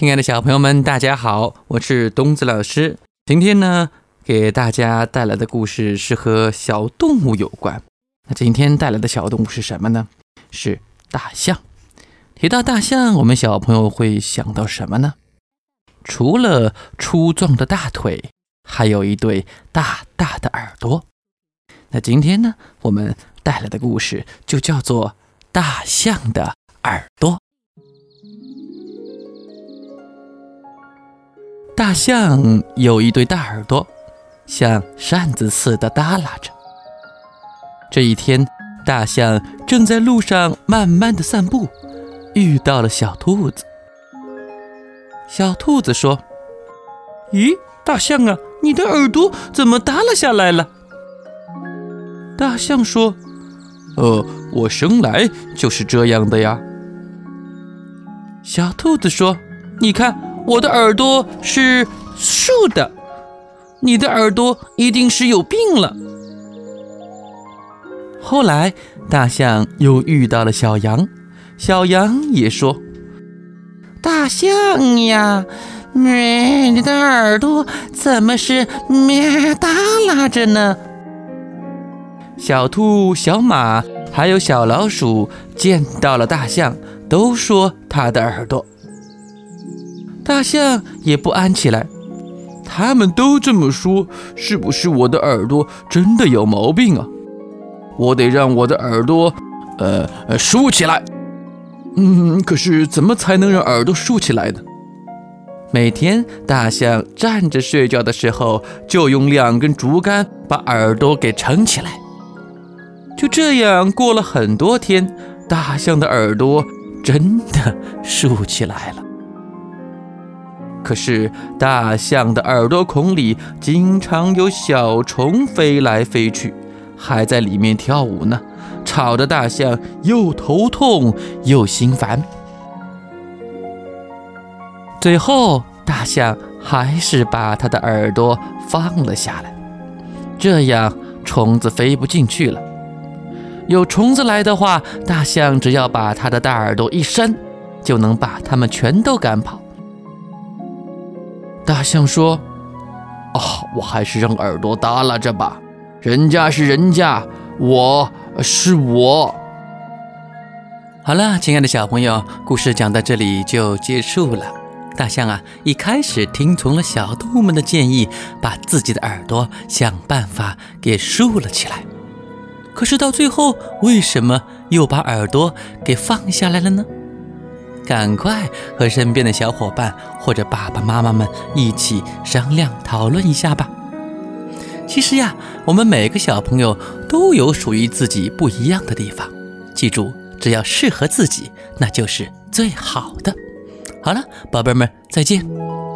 亲爱的小朋友们，大家好，我是东子老师。今天呢，给大家带来的故事是和小动物有关。那今天带来的小动物是什么呢？是大象。提到大象，我们小朋友会想到什么呢？除了粗壮的大腿，还有一对大大的耳朵。那今天呢，我们带来的故事就叫做《大象的耳朵》。大象有一对大耳朵，像扇子似的耷拉着。这一天，大象正在路上慢慢的散步，遇到了小兔子。小兔子说：“咦，大象啊，你的耳朵怎么耷拉下来了？”大象说：“呃，我生来就是这样的呀。”小兔子说：“你看。”我的耳朵是竖的，你的耳朵一定是有病了。后来，大象又遇到了小羊，小羊也说：“大象呀，咩，你的耳朵怎么是咩耷拉着呢？”小兔、小马还有小老鼠见到了大象，都说它的耳朵。大象也不安起来，他们都这么说，是不是我的耳朵真的有毛病啊？我得让我的耳朵，呃，竖起来。嗯，可是怎么才能让耳朵竖起来呢？每天大象站着睡觉的时候，就用两根竹竿把耳朵给撑起来。就这样过了很多天，大象的耳朵真的竖起来了。可是大象的耳朵孔里经常有小虫飞来飞去，还在里面跳舞呢，吵得大象又头痛又心烦。最后，大象还是把它的耳朵放了下来，这样虫子飞不进去了。有虫子来的话，大象只要把它的大耳朵一伸，就能把它们全都赶跑。大象说：“啊，我还是让耳朵耷拉着吧。人家是人家，我是我。”好了，亲爱的小朋友，故事讲到这里就结束了。大象啊，一开始听从了小动物们的建议，把自己的耳朵想办法给竖了起来。可是到最后，为什么又把耳朵给放下来了呢？赶快和身边的小伙伴或者爸爸妈妈们一起商量讨论一下吧。其实呀，我们每个小朋友都有属于自己不一样的地方。记住，只要适合自己，那就是最好的。好了，宝贝们，再见。